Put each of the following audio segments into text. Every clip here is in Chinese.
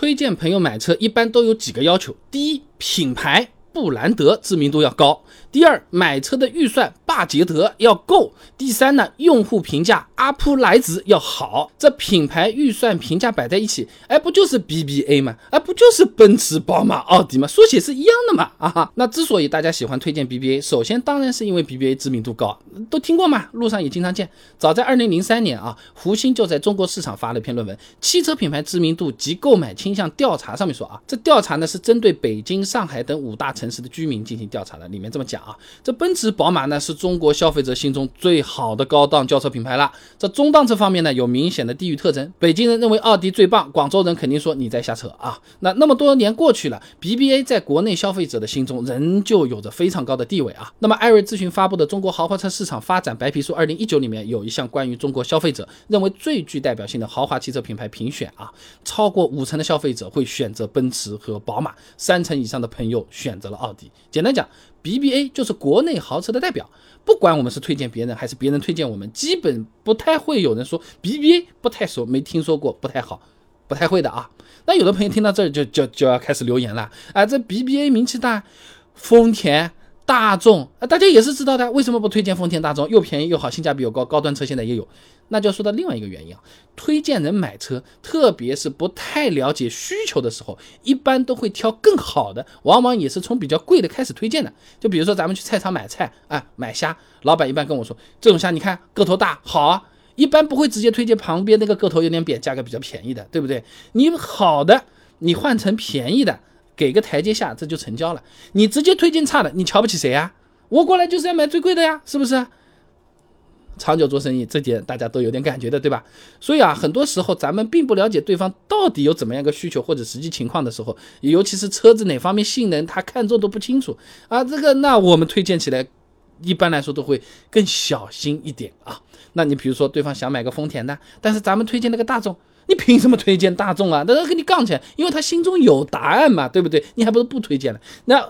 推荐朋友买车一般都有几个要求：第一，品牌。布兰德知名度要高。第二，买车的预算巴捷德要够。第三呢，用户评价阿普莱兹要好。这品牌预算评价摆在一起，哎，不就是 BBA 吗？哎，不就是奔驰、宝马、奥迪吗？缩写是一样的嘛？啊，那之所以大家喜欢推荐 BBA，首先当然是因为 BBA 知名度高，都听过嘛，路上也经常见。早在二零零三年啊，胡鑫就在中国市场发了一篇论文《汽车品牌知名度及购买倾向调查》，上面说啊，这调查呢是针对北京、上海等五大城市的居民进行调查的，里面这么讲啊，这奔驰、宝马呢是中中国消费者心中最好的高档轿车品牌了。这中档车方面呢有明显的地域特征，北京人认为奥迪最棒，广州人肯定说你在瞎扯啊。那那么多年过去了，BBA 在国内消费者的心中仍旧有着非常高的地位啊。那么艾瑞咨询发布的《中国豪华车市场发展白皮书二零一九》里面有一项关于中国消费者认为最具代表性的豪华汽车品牌评选啊，超过五成的消费者会选择奔驰和宝马，三成以上的朋友选择了奥迪。简单讲，BBA 就是国内豪车的代表。不管我们是推荐别人还是别人推荐我们，基本不太会有人说 BBA 不太熟，没听说过，不太好，不太会的啊。那有的朋友听到这就就就要开始留言了啊，这 BBA 名气大，丰田。大众啊，大家也是知道的，为什么不推荐丰田、大众？又便宜又好，性价比又高，高端车现在也有。那就要说到另外一个原因啊，推荐人买车，特别是不太了解需求的时候，一般都会挑更好的，往往也是从比较贵的开始推荐的。就比如说咱们去菜场买菜啊，买虾，老板一般跟我说，这种虾你看个头大，好啊，一般不会直接推荐旁边那个个头有点扁、价格比较便宜的，对不对？你好的，你换成便宜的。给个台阶下，这就成交了。你直接推荐差的，你瞧不起谁呀？我过来就是要买最贵的呀，是不是？长久做生意，这点大家都有点感觉的，对吧？所以啊，很多时候咱们并不了解对方到底有怎么样个需求或者实际情况的时候，尤其是车子哪方面性能他看中都不清楚啊，这个那我们推荐起来，一般来说都会更小心一点啊。那你比如说对方想买个丰田的，但是咱们推荐那个大众。你凭什么推荐大众啊？那他跟你杠起来，因为他心中有答案嘛，对不对？你还不如不推荐了。那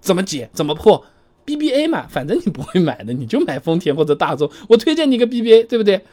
怎么解？怎么破？BBA 嘛，反正你不会买的，你就买丰田或者大众。我推荐你个 BBA，对不对？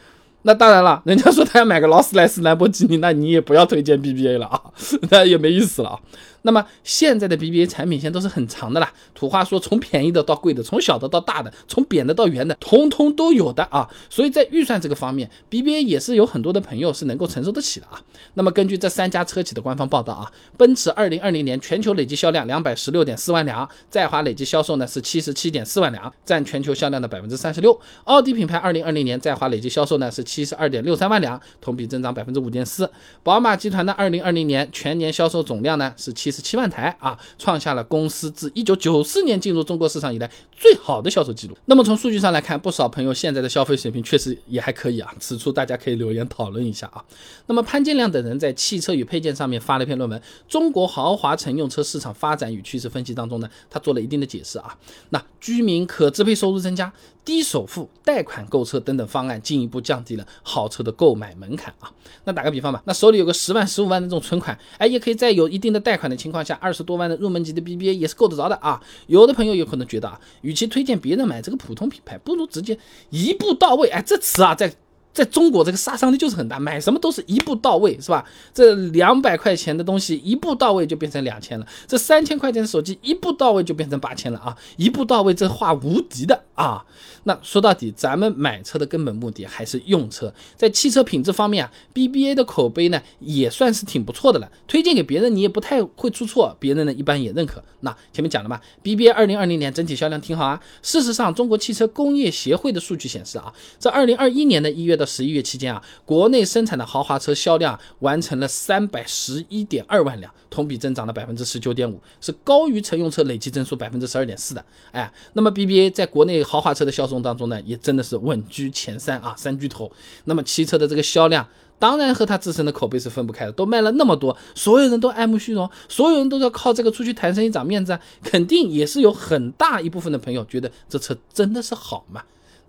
那当然了，人家说他要买个劳斯莱斯、兰博基尼，那你也不要推荐 BBA 了啊，那也没意思了啊。那么现在的 BBA 产品线都是很长的啦，土话说，从便宜的到贵的，从小的到大的，从扁的到圆的，通通都有的啊。所以在预算这个方面，BBA 也是有很多的朋友是能够承受得起的啊。那么根据这三家车企的官方报道啊，奔驰二零二零年全球累计销量两百十六点四万辆，在华累计销售呢是七十七点四万辆，占全球销量的百分之三十六。奥迪品牌二零二零年在华累计销售呢是七十二点六三万辆，同比增长百分之五点四。宝马集团的二零二零年全年销售总量呢是七。十七万台啊，创下了公司自一九九四年进入中国市场以来最好的销售记录。那么从数据上来看，不少朋友现在的消费水平确实也还可以啊。此处大家可以留言讨论一下啊。那么潘建亮等人在汽车与配件上面发了一篇论文《中国豪华乘用车市场发展与趋势分析》当中呢，他做了一定的解释啊。那居民可支配收入增加。低首付、贷款购车等等方案，进一步降低了好车的购买门槛啊。那打个比方吧，那手里有个十万、十五万的这种存款，哎，也可以在有一定的贷款的情况下，二十多万的入门级的 BBA 也是够得着的啊。有的朋友有可能觉得啊，与其推荐别人买这个普通品牌，不如直接一步到位。哎，这词啊，在。在中国，这个杀伤力就是很大，买什么都是一步到位，是吧？这两百块钱的东西一步到位就变成两千了，这三千块钱的手机一步到位就变成八千了啊！一步到位，这话无敌的啊！那说到底，咱们买车的根本目的还是用车，在汽车品质方面啊，BBA 的口碑呢也算是挺不错的了，推荐给别人你也不太会出错，别人呢一般也认可。那前面讲了嘛，BBA 二零二零年整体销量挺好啊。事实上，中国汽车工业协会的数据显示啊，在二零二一年的一月到十一月期间啊，国内生产的豪华车销量完成了三百十一点二万辆，同比增长了百分之十九点五，是高于乘用车累计增速百分之十二点四的。哎，那么 BBA 在国内豪华车的销售当中呢，也真的是稳居前三啊，三巨头。那么汽车的这个销量。当然和它自身的口碑是分不开的，都卖了那么多，所有人都爱慕虚荣，所有人都要靠这个出去谈生意长面子，肯定也是有很大一部分的朋友觉得这车真的是好嘛。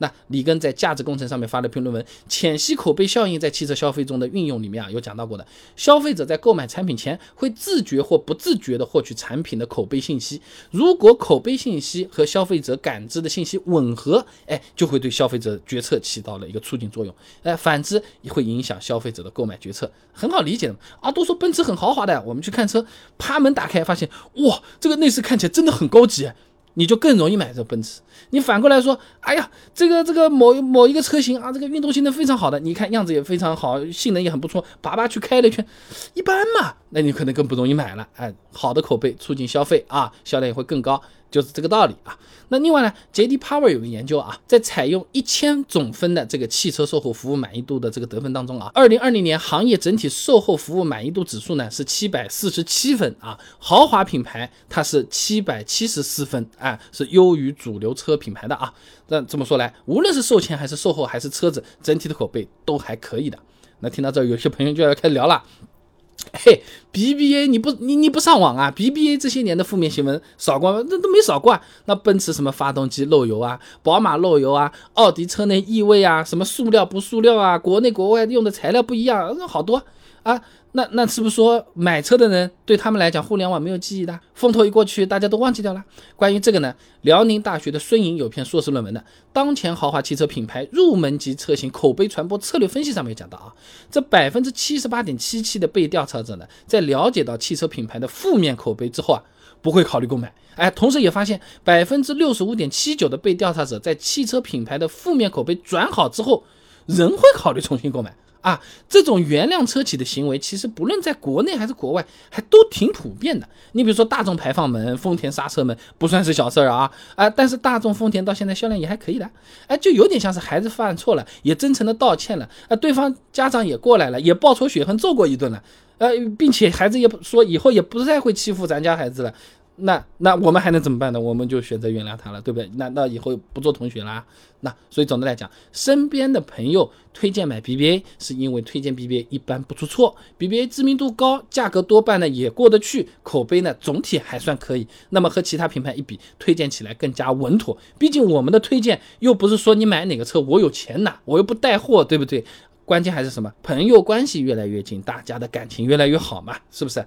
那里根在价值工程上面发了篇论文，《浅析口碑效应在汽车消费中的运用》里面啊，有讲到过的。消费者在购买产品前会自觉或不自觉地获取产品的口碑信息，如果口碑信息和消费者感知的信息吻合，哎，就会对消费者决策起到了一个促进作用。哎，反之也会影响消费者的购买决策。很好理解的啊，都说奔驰很豪华的，我们去看车，趴门打开发现，哇，这个内饰看起来真的很高级。你就更容易买这奔驰。你反过来说，哎呀，这个这个某某一个车型啊，这个运动性能非常好的，你看样子也非常好，性能也很不错，爸爸去开了一圈，一般嘛，那你可能更不容易买了。哎，好的口碑促进消费啊，销量也会更高。就是这个道理啊。那另外呢，J.D. Power 有个研究啊，在采用一千总分的这个汽车售后服务满意度的这个得分当中啊，二零二零年行业整体售后服务满意度指数呢是七百四十七分啊，豪华品牌它是七百七十四分，哎，是优于主流车品牌的啊。那这么说来，无论是售前还是售后还是车子，整体的口碑都还可以的。那听到这儿，有些朋友就要开始聊了。嘿，BBA 你不你你不上网啊？BBA 这些年的负面新闻少过吗？那都没少过啊。那奔驰什么发动机漏油啊，宝马漏油啊，奥迪车内异味啊，什么塑料不塑料啊，国内国外用的材料不一样，那好多啊。那那是不是说买车的人对他们来讲互联网没有记忆的？风头一过去，大家都忘记掉了。关于这个呢，辽宁大学的孙颖有篇硕士论文的《当前豪华汽车品牌入门级车型口碑传播策略分析》上面讲到啊，这百分之七十八点七七的被调查者呢，在了解到汽车品牌的负面口碑之后啊，不会考虑购买。哎，同时也发现百分之六十五点七九的被调查者在汽车品牌的负面口碑转好之后，仍会考虑重新购买。啊，这种原谅车企的行为，其实不论在国内还是国外，还都挺普遍的。你比如说大众排放门、丰田刹车门，不算是小事儿啊啊！但是大众、丰田到现在销量也还可以的，哎，就有点像是孩子犯错了，也真诚的道歉了，啊，对方家长也过来了，也报仇雪恨揍过一顿了，呃，并且孩子也说以后也不再会欺负咱家孩子了。那那我们还能怎么办呢？我们就选择原谅他了，对不对？那那以后不做同学啦。那所以总的来讲，身边的朋友推荐买 BBA，是因为推荐 BBA 一般不出错，BBA 知名度高，价格多半呢也过得去，口碑呢总体还算可以。那么和其他品牌一比，推荐起来更加稳妥。毕竟我们的推荐又不是说你买哪个车我有钱拿，我又不带货，对不对？关键还是什么？朋友关系越来越近，大家的感情越来越好嘛，是不是？